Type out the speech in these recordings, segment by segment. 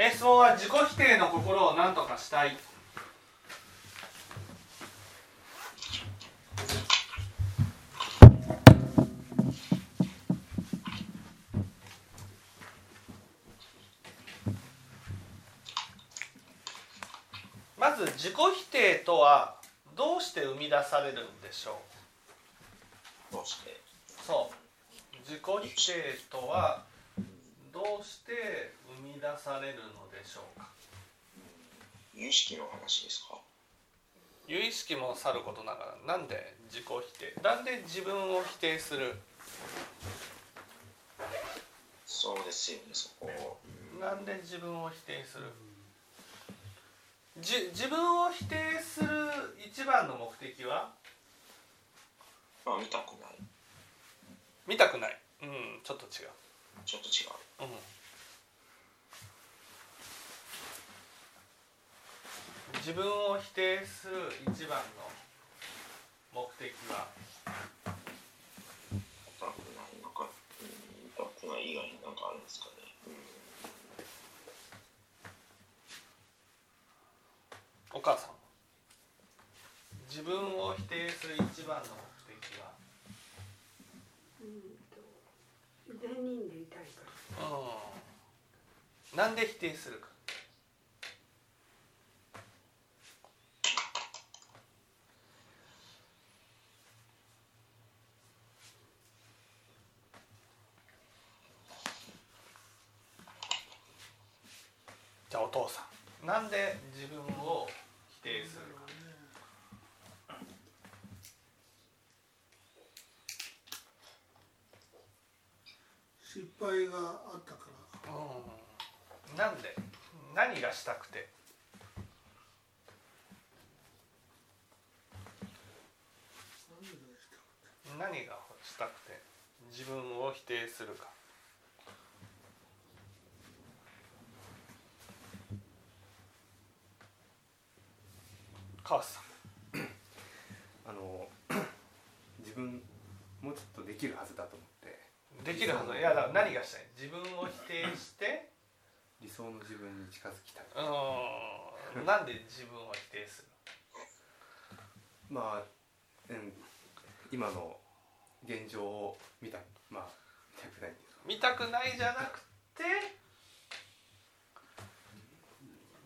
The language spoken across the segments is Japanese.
え質問は自己否定の心を何とかしたい。まず自己否定とはどうして生み出されるんでしょう？どうして？そう。自己否定とはどうして出されるのでしょうか？有意識の話ですか？有意識もさることながらなんで自己否定？なんで自分を否定する？そうですよねそこ。なんで自分を否定する？じ自分を否定する一番の目的は？まあ見たくない。見たくない。うんちょっと違う。ちょっと違う。うん自分を否定する一番の目的は。見たくないのか見たくない以外に何かあるんですかねお母さん。自分を否定する一番の目的は。うんと善人でいたいから。うん。なんで否定するかじゃあお父さんなんで自分を否定するか失敗があったから。うん。なんで？何がしたくて？何がしたくて？自分を否定するか川瀬さんあの自分もうちょっとできるはずだと思ってできるはずいやだから何がしたい？自分を否定して？理想の自分に近づきたい。うん。なんで自分を否定するまあ、うん、今の現状を見たまあ見たくないんですか。見たくないじゃなくて？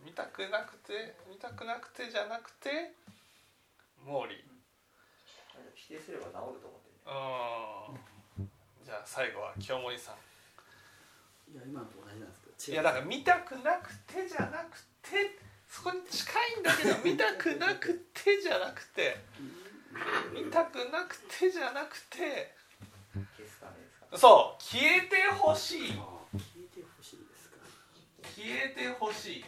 見たくなくて？見たくなくてじゃなくて？毛利。否定すれば治ると思ってうん。じゃあ最後は清盛さん。いや今のと同じなんですけどいやだから見たくなくてじゃなくてそこに近いんだけど見たくなくてじゃなくて見たくなくてじゃなくてそう消えてほしい。消えてほしいですか。消えてほしい。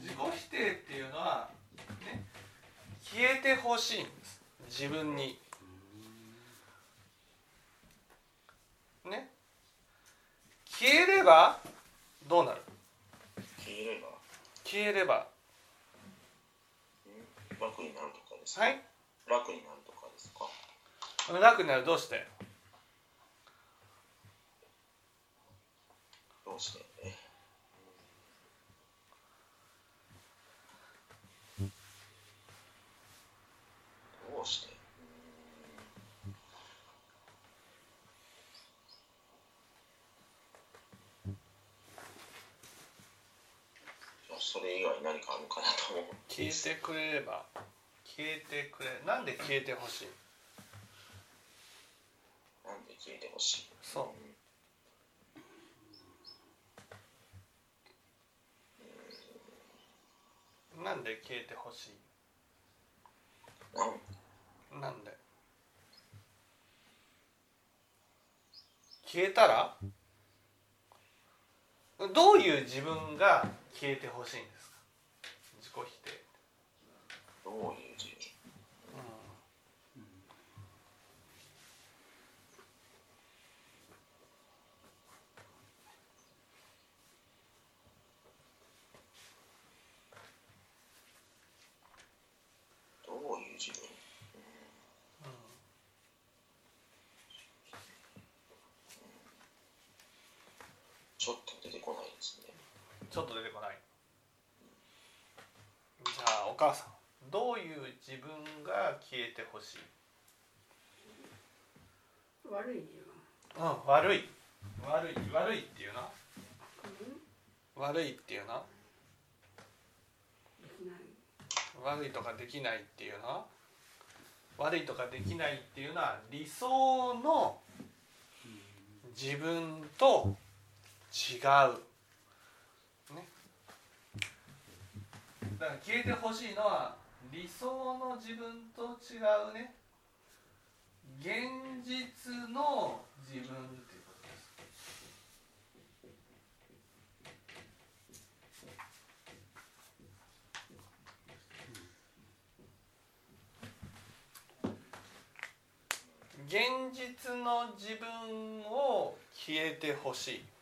自己否定っていうのは、ね、消えてほしいんです。自分に。ね。消えればどうなる？消えれば。消えれば。楽になるとかですか？はい。楽になるとかですか？楽になる。どうして？どうしてどうしてそれ以外何かあるかなと思う消えてくれれば。消えてくれ。なんで消えてほしい？なんで消えてほしい？そう。なんで消えてほしい？なん？なんで？消えたら？どういう自分が消えてほしいん多いうちに。どういうちょっと出てこないですね。ちょっと出てこない。じゃあお母さん。どういう自分が消えてほしい？悪いよ。うん悪い。悪い悪いっていうな。うん？悪いっていうな。悪いとかできないっていうな。悪いとかできないっていうのは理想の自分と違う。ね。だから消えてほしいのは理想の自分と違うね現実の自分っていうことです現実の自分を消えてほしい。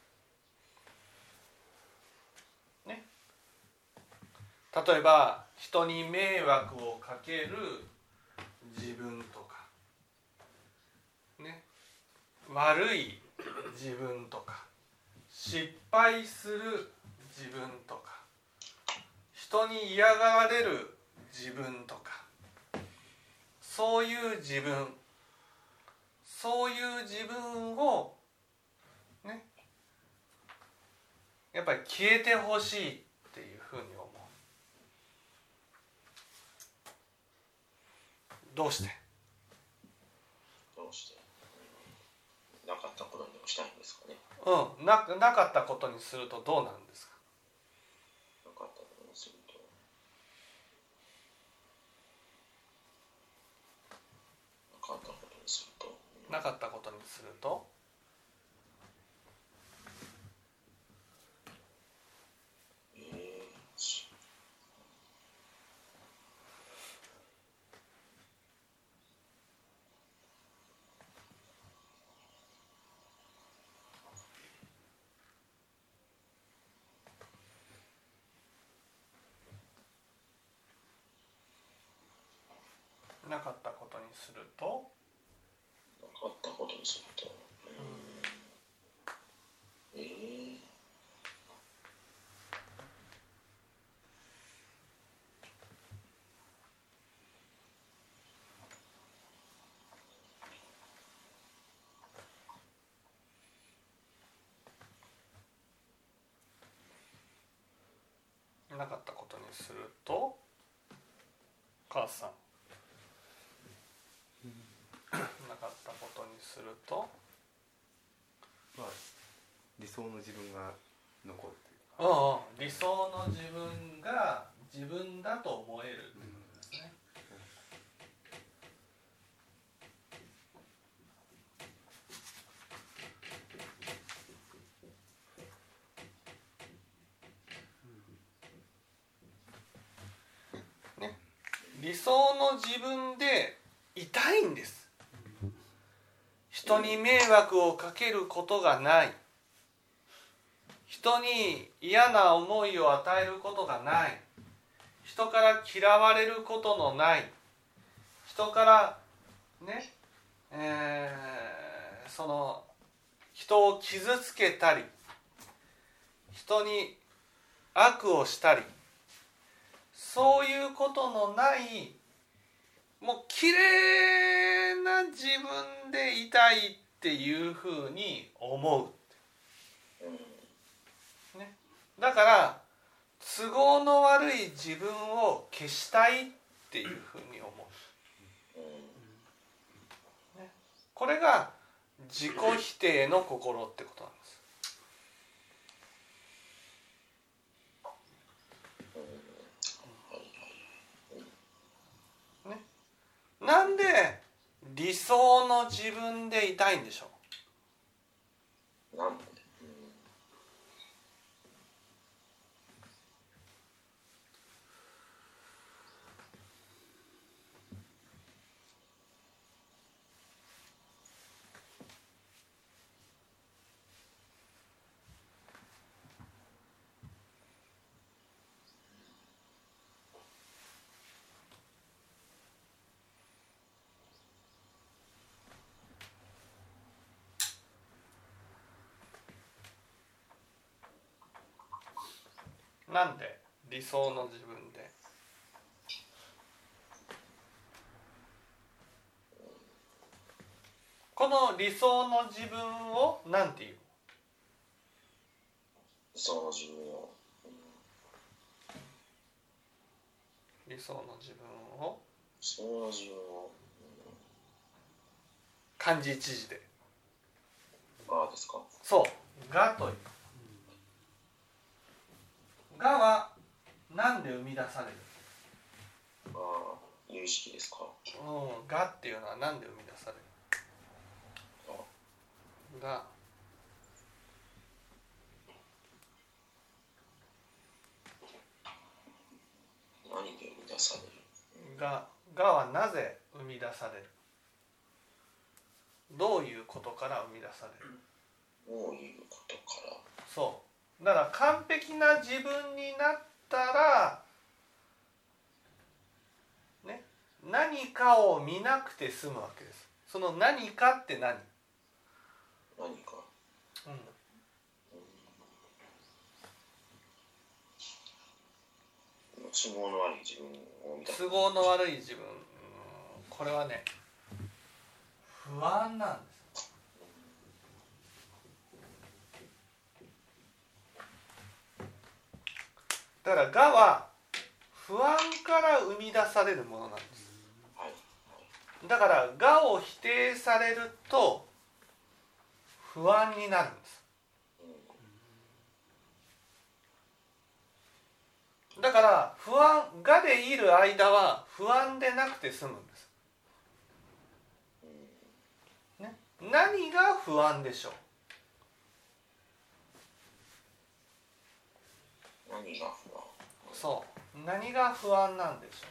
例えば人に迷惑をかける自分とか。ね。悪い自分とか。失敗する自分とか。人に嫌がられる自分とか。そういう自分。そういう自分をね。やっぱり消えてほしいっていうふうに思うどうして？どうして？なかったことにもしたいんですかね？うん。ななかったことにするとどうなるんですか？なかったことにすると。なかったことにすると。なかったことにするとえーしなかったことにするとなかったことにするとえーなかったことにすると母さん。なかったことにするとまあ理想の自分が残るといううんうん。理想の自分が自分だと思えるってことですねね理想の自分でいたいんです。人に迷惑をかけることがない。人に嫌な思いを与えることがない。人から嫌われることのない。人からねえーその人を傷つけたり。人に悪をしたり。そういうことのないもう綺麗な自分でいたいっていうふうに思う。ね、だから都合の悪い自分を消したいっていうふうに思う。ね、これが自己否定の心ってことなんです。ね、なんで理想の自分でいたいんでしょう？なんで？理想の自分で。この理想の自分をなんていう？その自分を。理想の自分を？その自分を。漢字一字で。ああですか？そう「が」という「が」はなんで生み出される？ああ有意識ですか？うん「が」っていうのはなんで生み出される？が。何で生み出される？ががはなぜ生み出される？どういうことから生み出される？どういうことから？そうだから完璧な自分になったらね何かを見なくて済むわけです。その何かって何、何か？うん、都合の悪い自分を見た。都合の悪い自分。うん。これはね不安なんですだから「が」は不安から生み出されるものなんです。だから「が」を否定されると不安になるんです。だから不安「が」でいる間は不安でなくて済むんです、ね、何が不安でしょう？何が？そう。何が不安なんでしょ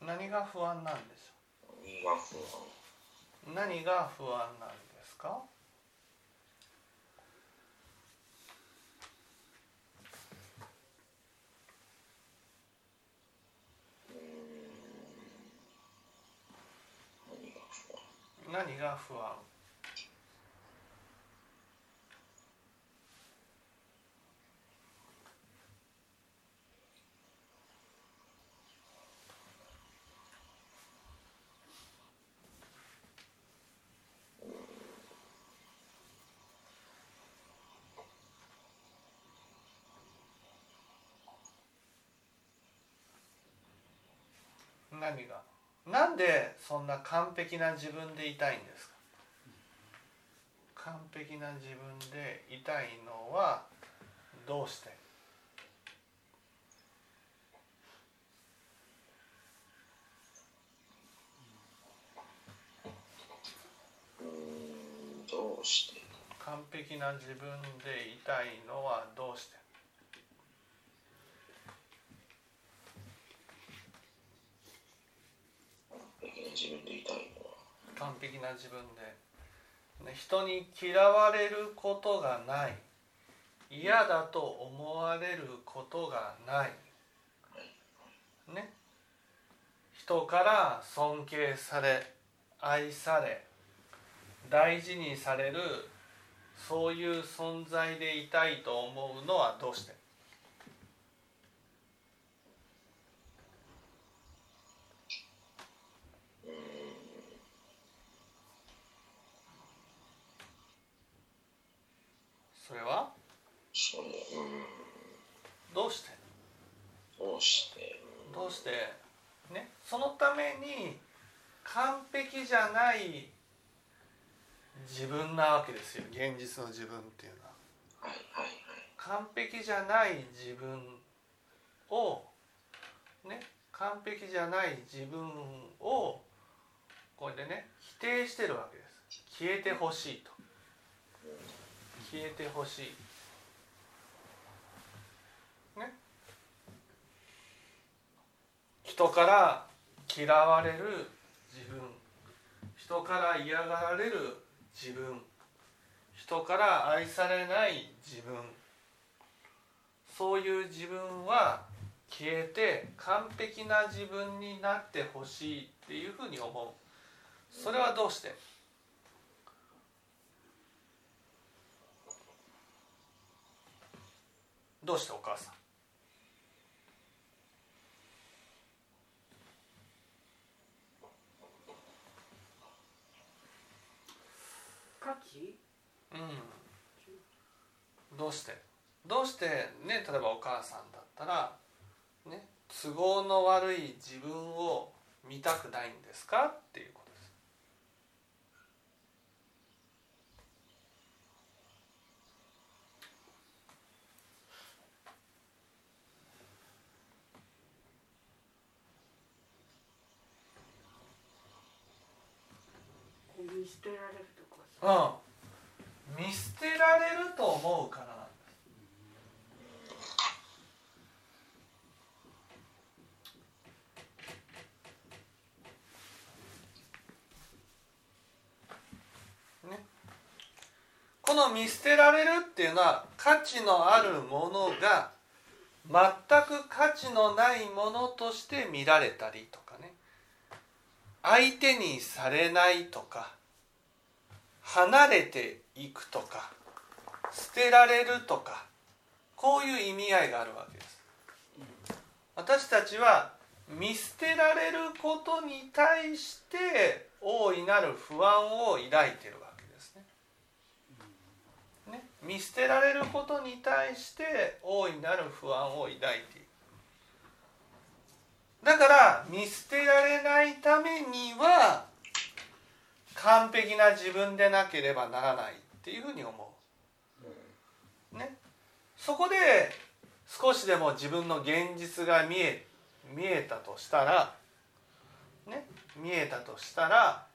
う？何が不安なんでしょう？何が不安？なんですか何が不安何が不安？何が？なんでそんな完璧な自分でいたいんですか？完璧な自分でいたいのはどうして？どうして？完璧な自分でいたいのはどうして完璧な自分でいたいのは。完璧な自分で、人に嫌われることがない。嫌だと思われることがない。ね。人から尊敬され愛され大事にされるそういう存在でいたいと思うのはどうして？それは？それうどうして？どうして？どうして？ね？そのために完璧じゃない自分なわけですよ。現実の自分っていうのは。はいはいはい。完璧じゃない自分をね？完璧じゃない自分をこれでね否定してるわけです。消えてほしいと消えてほしい。ね。人から嫌われる自分。人から嫌がられる自分。人から愛されない自分。そういう自分は消えて完璧な自分になってほしいっていうふうに思う。それはどうして？どうしてお母さん？うん。どうして？どうしてね例えばお母さんだったらね都合の悪い自分を見たくないんですか？っていうことです見捨てられるとかさ。うん。見捨てられると思うから。なんですね。この見捨てられるっていうのは価値のあるものが全く価値のないものとして見られたりとかね。相手にされないとか。離れていくとか捨てられるとかこういう意味合いがあるわけです。私たちは見捨てられることに対して大いなる不安を抱いているわけですね。ね見捨てられることに対して大いなる不安を抱いているだから見捨てられないためには完璧な自分でなければならないっていうふうに思う。ね、そこで少しでも自分の現実が見え見えたとしたら、ね、見えたとしたら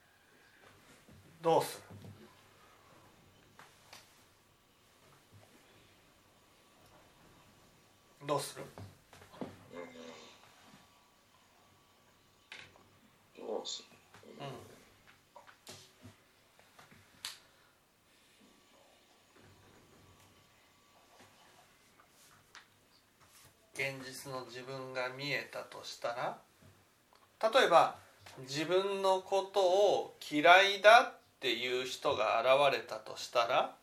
どうする？どうする？どうするうん現実の自分が見えたとしたら例えば自分のことを嫌いだっていう人が現れたとしたら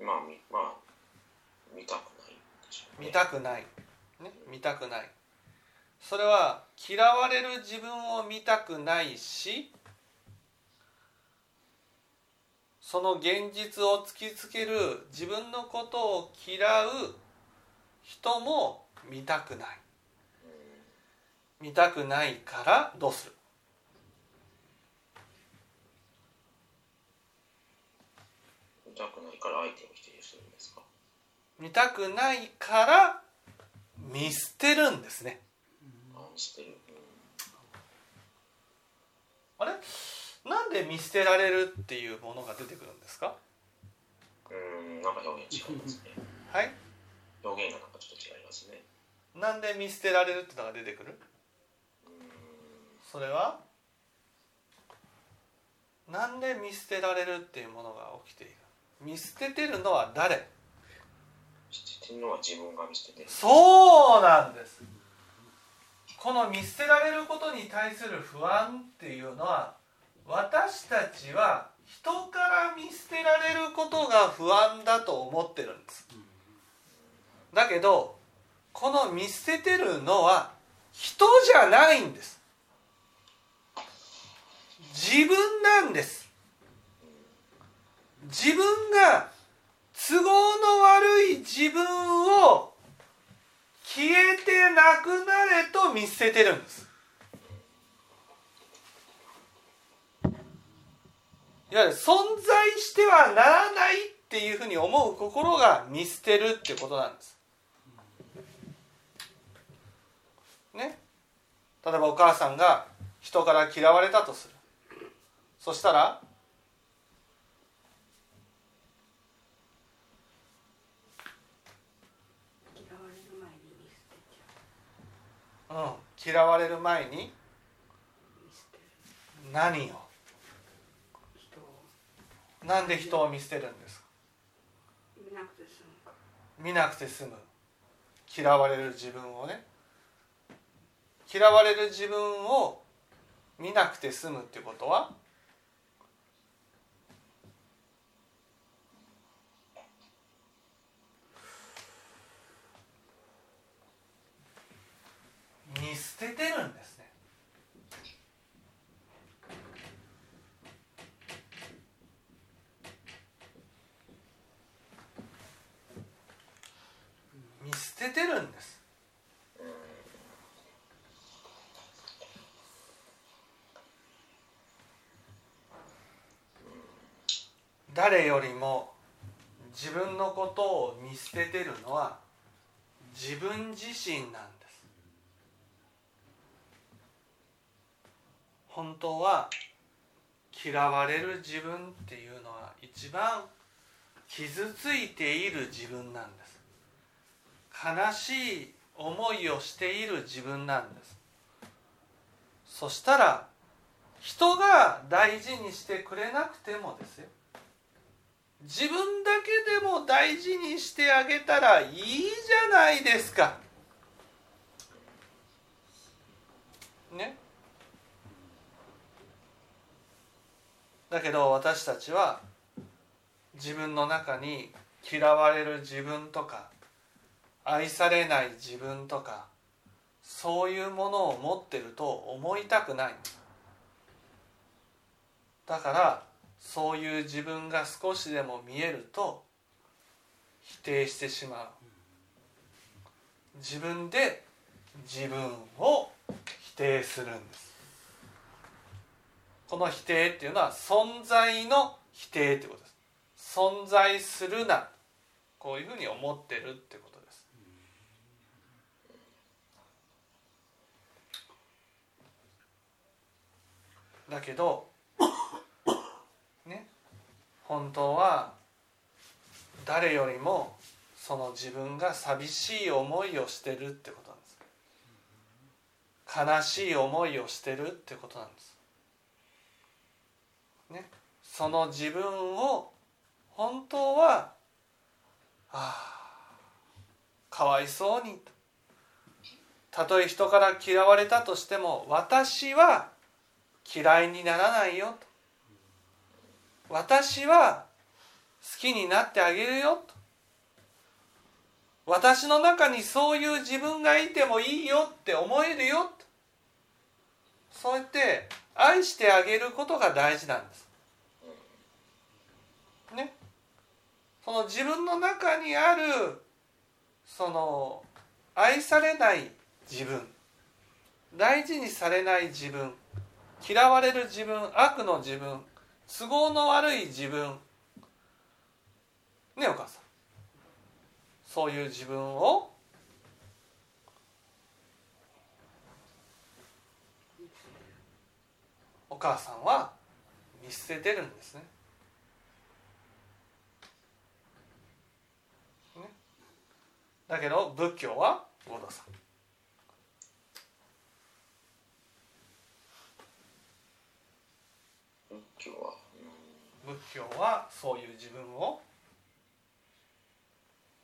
まあみまあ見たくないね。見たくない、ね、見たくない。それは嫌われる自分を見たくないしその現実を突きつける自分のことを嫌う人も見たくない。見たくないからどうする？見たくないから相手を否定するんですか？見たくないから見捨てるんですね。あれ？なんで見捨てられるっていうものが出てくるんですか？うん、うんなんか表現違いますね。はい？表現がなんかちょっと違いますね。なんで見捨てられるってのが出てくる？それは？なんで見捨てられるっていうものが起きている？見捨ててるのは誰？捨ててるのは自分が見捨ててる。そうなんです。この見捨てられることに対する不安っていうのは私たちは人から見捨てられることが不安だと思ってるんです。だけどこの見捨ててるのは人じゃないんです。自分なんです。自分が都合の悪い自分を消えてなくなれと見捨ててるんです。いわゆる存在してはならないっていうふうに思う心が見捨てるってことなんです。ね。例えばお母さんが人から嫌われたとする。そしたら嫌われる前に見捨てちゃううん、嫌われる前に？何を？なんで人を見捨てるんですか？見なくて済む。か見なくて済む。嫌われる自分をね。嫌われる自分を見なくて済むっていうことは？見捨ててるんですね見捨ててるんです。誰よりも自分のことを見捨ててるのは自分自身なんです。本当は嫌われる自分っていうのは一番傷ついている自分なんです。悲しい思いをしている自分なんです。そしたら人が大事にしてくれなくてもですよ。自分だけでも大事にしてあげたらいいじゃないですか。ね。だけど私たちは自分の中に嫌われる自分とか愛されない自分とかそういうものを持ってると思いたくない。だからそういう自分が少しでも見えると否定してしまう。自分で自分を否定するんです。この否定っていうのは存在の否定ってことです。存在するな。こういうふうに思ってるってことですだけどね本当は誰よりもその自分が寂しい思いをしてるってことなんです。悲しい思いをしてるってことなんです。ねその自分を本当はああかわいそうにたとえ人から嫌われたとしても私は嫌いにならないよと。私は好きになってあげるよと。私の中にそういう自分がいてもいいよって思えるよと。そうやって愛してあげることが大事なんです。ね。その自分の中にあるその愛されない自分。大事にされない自分。嫌われる自分悪の自分都合の悪い自分。ねお母さん。そういう自分をお母さんは見捨ててるんですね。ね。だけど仏教は五道さん仏教は、仏教はそういう自分を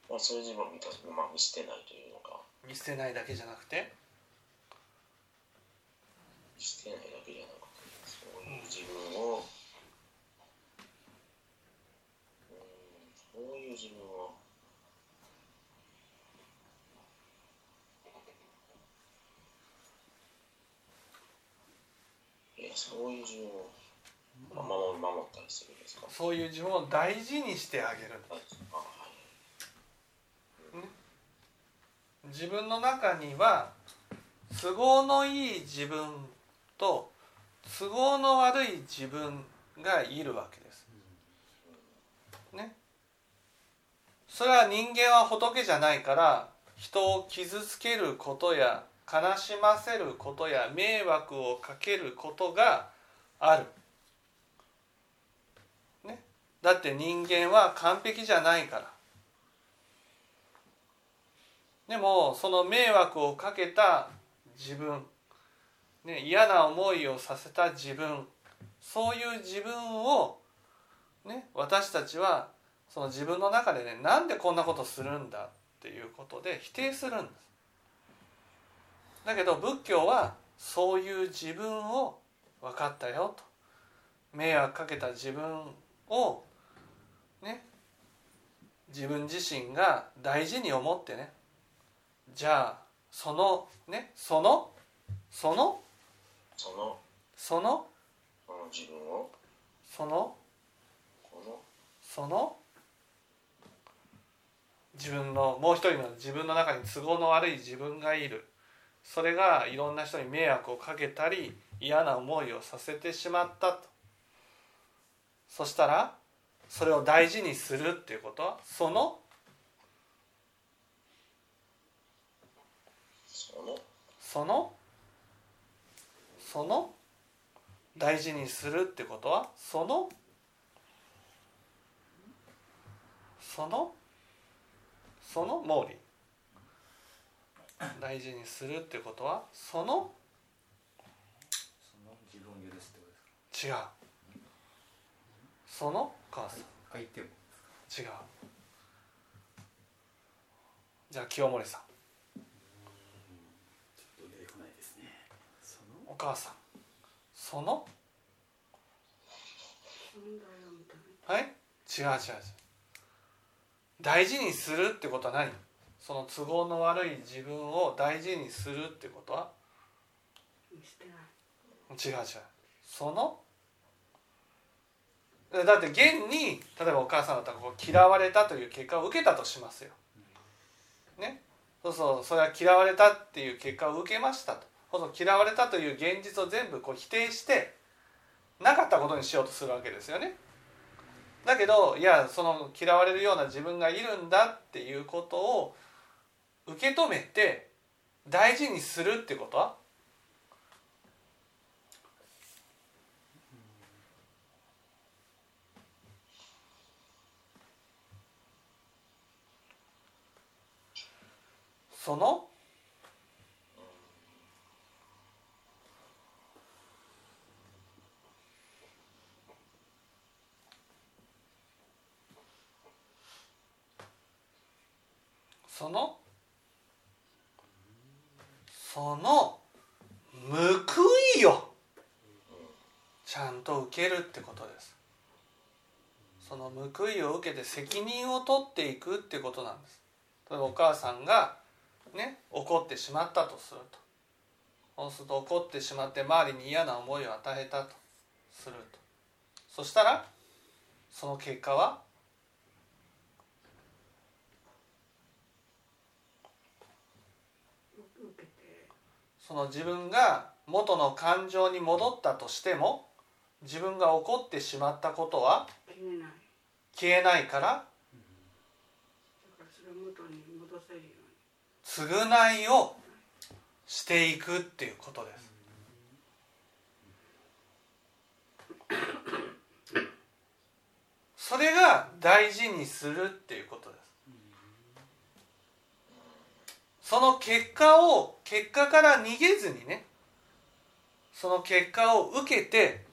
まあ、そういう自分を見たまあ見捨てないというのか。見捨てないだけじゃなくて？見捨てないだけじゃなくてそういう自分を、うん、そういう自分をえそういう自分をまあ守守ったりするんですか？そういう自分を大事にしてあげるあはい自分の中には都合のいい自分と都合の悪い自分がいるわけです。ね。それは人間は仏じゃないから人を傷つけることや悲しませることや迷惑をかけることがある。だって人間は完璧じゃないから。でもその迷惑をかけた自分、ね、嫌な思いをさせた自分そういう自分を、ね、私たちはその自分の中でねなんでこんなことするんだっていうことで否定するんです。だけど仏教はそういう自分を分かったよと迷惑かけた自分を自分自身が大事に思ってね。じゃあそのねそのそのそのそのその自分をそのこのその自分のもう一人の自分の中に都合の悪い自分がいる。それがいろんな人に迷惑をかけたり嫌な思いをさせてしまったと。そしたらそれを大事にするっていうこと？はその？その？その？大事にするってことは？その？その？その？毛利。大事にするってことは？その？その？自分を許すってことですか？違うその母さん相手も違う。じゃあ清盛さん。ちょっと出てこないですね。その？お母さん。その？はい違う違う違う。大事にするってことは何？その都合の悪い自分を大事にするってことは？違う違う。その？だって現に例えばお母さんだったらこう嫌われたという結果を受けたとしますよ。ね。そうそう。それは嫌われたっていう結果を受けましたと。そうそう。嫌われたという現実を全部こう否定してなかったことにしようとするわけですよね。だけどいやその嫌われるような自分がいるんだっていうことを受け止めて大事にするってことはそのそのその報いをちゃんと受けるってことです。その報いを受けて責任を取っていくってことなんです。例えばお母さんがね怒ってしまったとすると。そうすると怒ってしまって周りに嫌な思いを与えたとすると。そしたらその結果はその自分が元の感情に戻ったとしても自分が怒ってしまったことは消えない。消えないからだからそれを元に戻せるように償いをしていくっていうことです。それが大事にするっていうことです。その結果を結果から逃げずにねその結果を受けて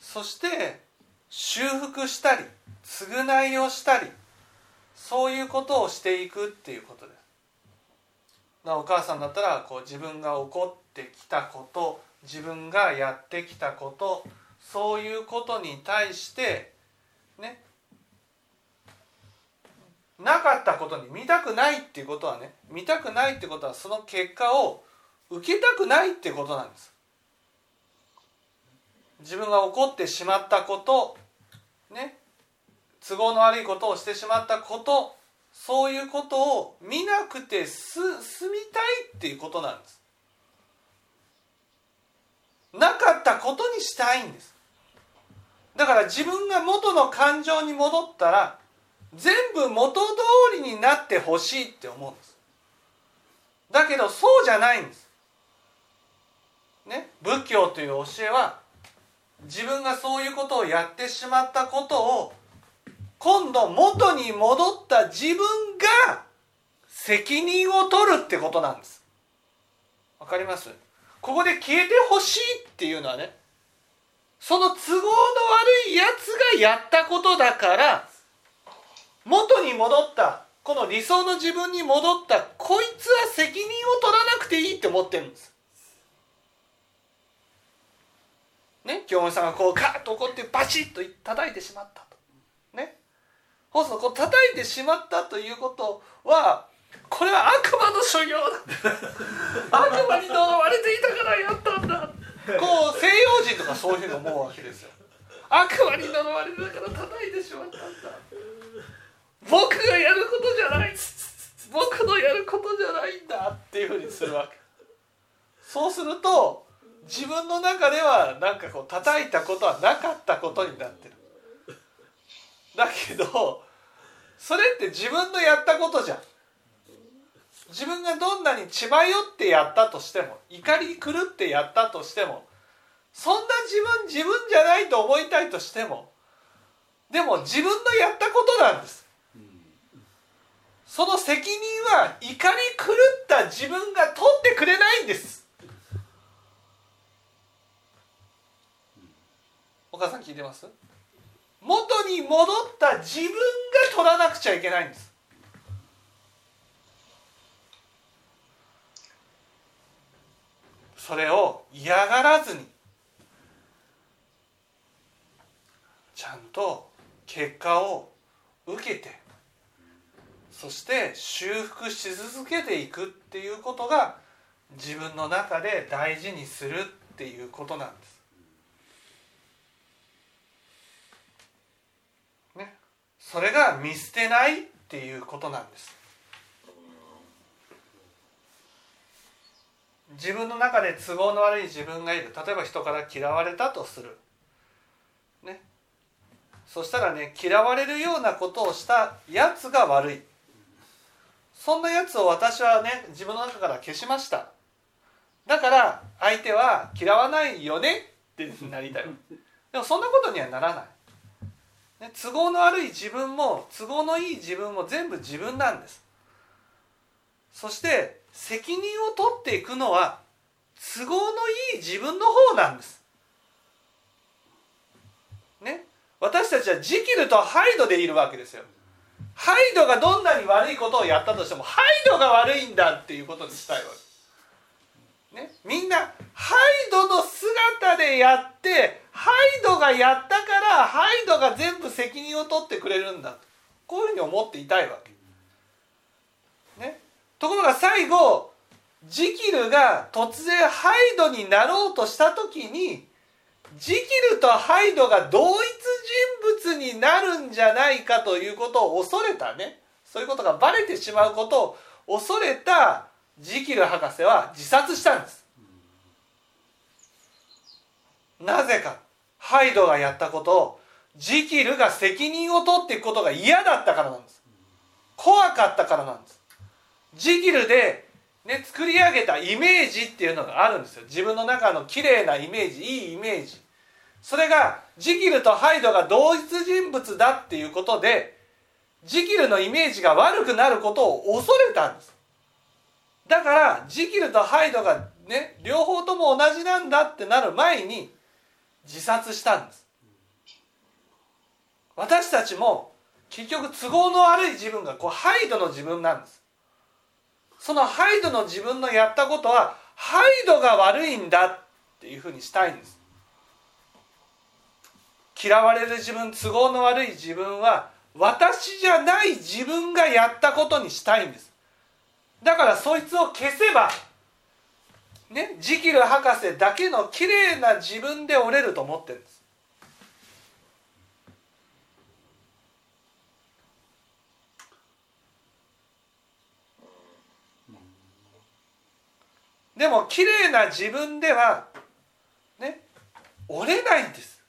そして修復したり償いをしたりそういうことをしていくっていうことです。だお母さんだったらこう自分が怒ってきたこと自分がやってきたことそういうことに対してねなかったことに見たくないっていうことはね見たくないってことはその結果を受けたくないってことなんです。自分が怒ってしまったことね都合の悪いことをしてしまったことそういうことを見なくてす済みたいっていうことなんです。なかったことにしたいんです。だから自分が元の感情に戻ったら全部元通りになってほしいって思うんです。だけどそうじゃないんです。ね仏教という教えは自分がそういうことをやってしまったことを今度元に戻った自分が責任を取るってことなんですわかります？ここで消えてほしいっていうのはねその都合の悪いやつがやったことだから元に戻ったこの理想の自分に戻ったこいつは責任を取らなくていいって思ってるんです。ね、京本さんがこうカーッと怒ってバチッと叩いてしまった。そうするとこう叩いてしまったということはこれは悪魔の所業だ。悪魔に呪われていたからやったんだ。こう西洋人とかそういうふうに思うわけですよ。悪魔に呪われてたから叩いてしまったんだ。僕がやることじゃない。僕のやることじゃないんだっていうふうにするわけ。そうすると自分の中ではなんかこう叩いたことはなかったことになってる。だけどそれって自分のやったことじゃん。自分がどんなに血迷ってやったとしても怒り狂ってやったとしてもそんな自分自分じゃないと思いたいとしてもでも自分のやったことなんです。その責任は怒り狂った自分が取ってくれないんです。お母さん聞いてます？元に戻った自分が取らなくちゃいけないんですそれを嫌がらずにちゃんと結果を受けてそして修復し続けていくっていうことが自分の中で大事にするっていうことなんです。ね、それが見捨てないっていうことなんです。自分の中で都合の悪い自分がいる。例えば人から嫌われたとする。ね、そしたらね嫌われるようなことをしたやつが悪い。そんなやつを私はね自分の中から消しました。だから相手は嫌わないよねってなりたい。でもそんなことにはならない、ね、都合の悪い自分も都合のいい自分も全部自分なんです。そして責任を取っていくのは都合のいい自分の方なんです。ね？私たちはジキルとハイドでいるわけですよ。ハイドがどんなに悪いことをやったとしてもハイドが悪いんだっていうことにしたいわけ。ね、みんなハイドの姿でやってハイドがやったからハイドが全部責任を取ってくれるんだと。こういうふうに思っていたいわけ。ね、ところが最後ジキルが突然ハイドになろうとした時にジキルとハイドが同一人物になるんじゃないかということを恐れたね。そういうことがバレてしまうことを恐れたジキル博士は自殺したんです。なぜかハイドがやったことをジキルが責任を取っていくことが嫌だったからなんです。怖かったからなんです。ジキルでね、作り上げたイメージっていうのがあるんですよ。自分の中の綺麗なイメージいいイメージ。それがジキルとハイドが同一人物だっていうことでジキルのイメージが悪くなることを恐れたんです。だからジキルとハイドがね両方とも同じなんだってなる前に自殺したんです。私たちも結局都合の悪い自分がこうハイドの自分なんです。そのハイドの自分のやったことはハイドが悪いんだっていうふうにしたいんです。嫌われる自分都合の悪い自分は私じゃない自分がやったことにしたいんです。だからそいつを消せばねジキル博士だけの綺麗な自分で折れると思ってるんです。でも綺麗な自分ではね折れないんです。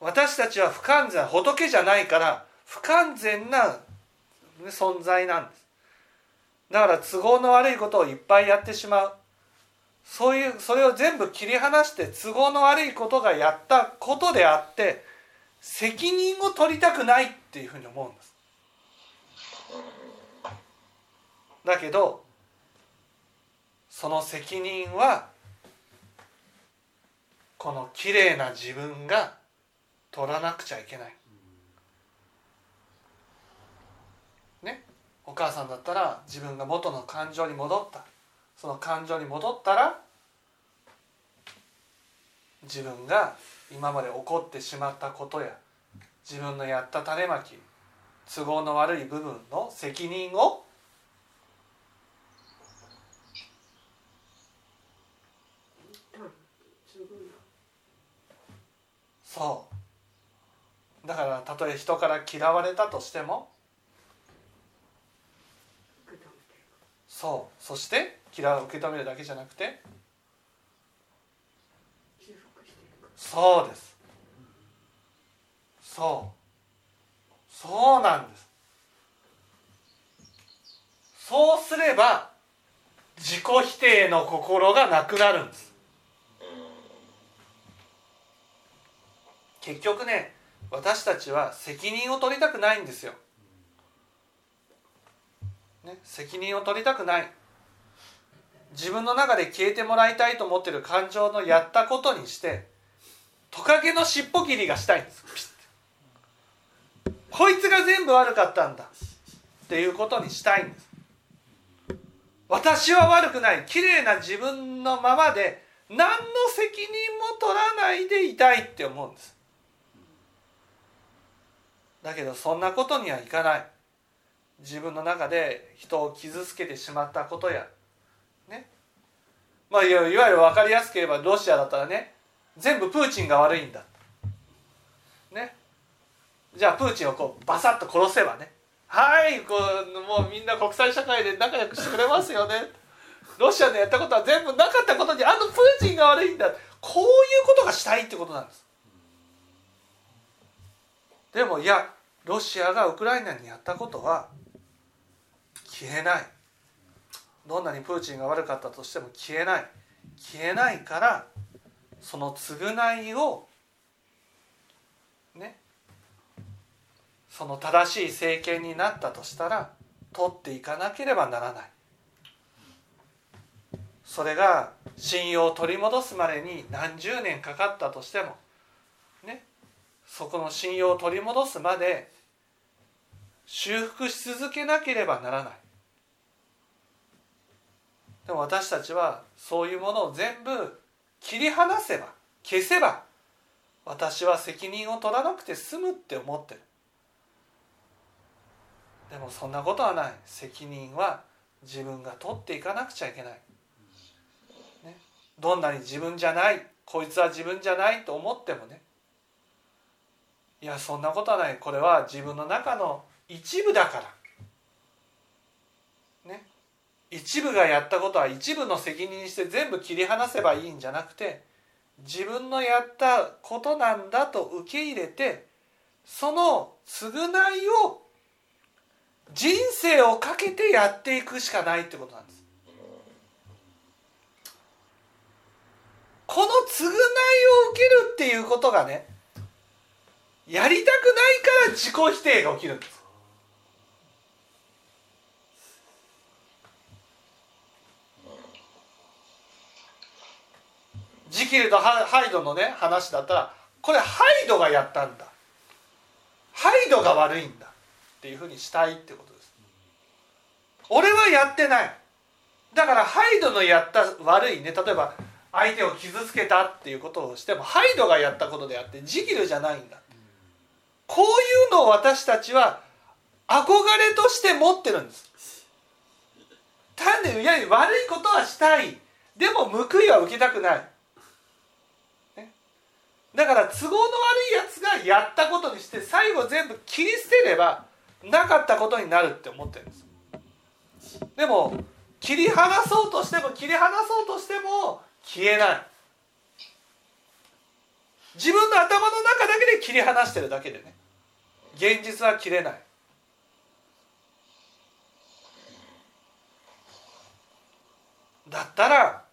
私たちは不完全仏じゃないから不完全な存在なんです。だから都合の悪いことをいっぱいやってしまう。そういうそれを全部切り離して都合の悪いことがやったことであって責任を取りたくないっていうふうに思うんです。だけどその責任はこの綺麗な自分が取らなくちゃいけない。お母さんだったら自分が元の感情に戻った。その感情に戻ったら自分が今まで起こってしまったことや自分のやった種まき都合の悪い部分の責任をそう。だからたとえ人から嫌われたとしてもそう。そして嫌う受け止めるだけじゃなくてそうです。そう。そうなんです。そうすれば自己否定の心がなくなるんです。結局ね私たちは責任を取りたくないんですよ、ね、責任を取りたくない。自分の中で消えてもらいたいと思ってる感情のやったことにしてトカゲの尻尾切りがしたいんです。こいつが全部悪かったんだ。っていうことにしたいんです。私は悪くない。綺麗な自分のままで何の責任も取らないでいたいって思うんです。だけどそんなことにはいかない。自分の中で人を傷つけてしまったことやね。まあいわゆる分かりやすければロシアだったらね全部プーチンが悪いんだ。ね。じゃあプーチンをこうバサッと殺せばね。はいこうもうみんな国際社会で仲良くしてくれますよね。ロシアのやったことは全部なかったことにあのプーチンが悪いんだ。こういうことがしたいってことなんです。でもいやロシアがウクライナにやったことは消えない。どんなにプーチンが悪かったとしても消えない。消えないからその償いをねその正しい政権になったとしたら取っていかなければならない。それが信用を取り戻すまでに何十年かかったとしてもねそこの信用を取り戻すまで修復し続けなければならない。でも私たちはそういうものを全部切り離せば消せば私は責任を取らなくて済むって思ってる。でもそんなことはない。責任は自分が取っていかなくちゃいけない、ね、どんなに自分じゃない。こいつは自分じゃないと思ってもね。いやそんなことはない。これは自分の中の一部だから。一部がやったことは一部の責任にして全部切り離せばいいんじゃなくて自分のやったことなんだと受け入れてその償いを人生をかけてやっていくしかないってことなんです。この償いを受けるっていうことがねやりたくないから自己否定が起きるんですジキルとハイドのね話だったらこれハイドがやったんだ。ハイドが悪いんだ。っていうふうにしたいってことです。俺はやってない。だからハイドのやった悪いね。例えば相手を傷つけたっていうことをしてもハイドがやったことであってジキルじゃないんだ。こういうのを私たちは憧れとして持ってるんです。単にいや悪いことはしたい。でも報いは受けたくない。だから都合の悪いやつがやったことにして最後全部切り捨てればなかったことになるって思ってるんですでも切り離そうとしても切り離そうとしても消えない。自分の頭の中だけで切り離してるだけでね。現実は切れない。だったら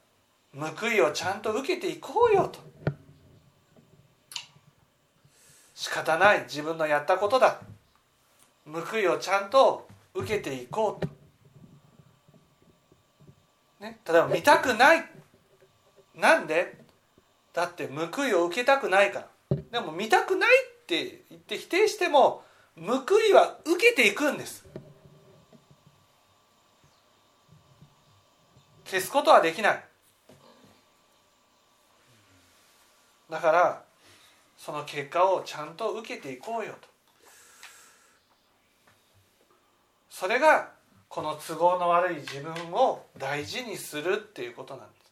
報いをちゃんと受けていこうよと。仕方ない。自分のやったことだ。報いをちゃんと受けていこうと、ね、例えば見たくない。なんで？だって報いを受けたくないから。でも見たくないって言って否定しても報いは受けていくんです。消すことはできない。だからその結果をちゃんと受けていこうよと。それがこの都合の悪い自分を大事にするっていうことなんです。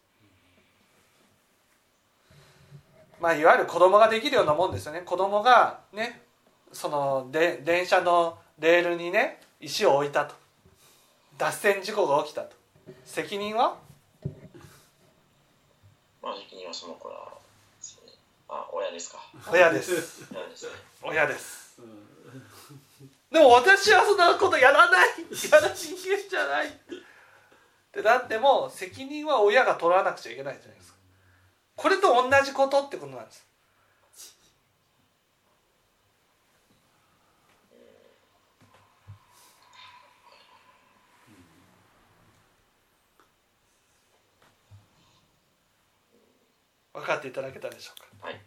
まあいわゆる子供ができるようなもんですよね。子供がねそので電車のレールにね石を置いたと。脱線事故が起きたと。責任は？まあ責任はその子らあ親ですか。親です。親ですね。親です。でも私はそんなことやらない。やら人間じゃない。ってなっても責任は親が取らなくちゃいけないじゃないですか。これと同じことってことなんです分かっていただけたでしょうか？はい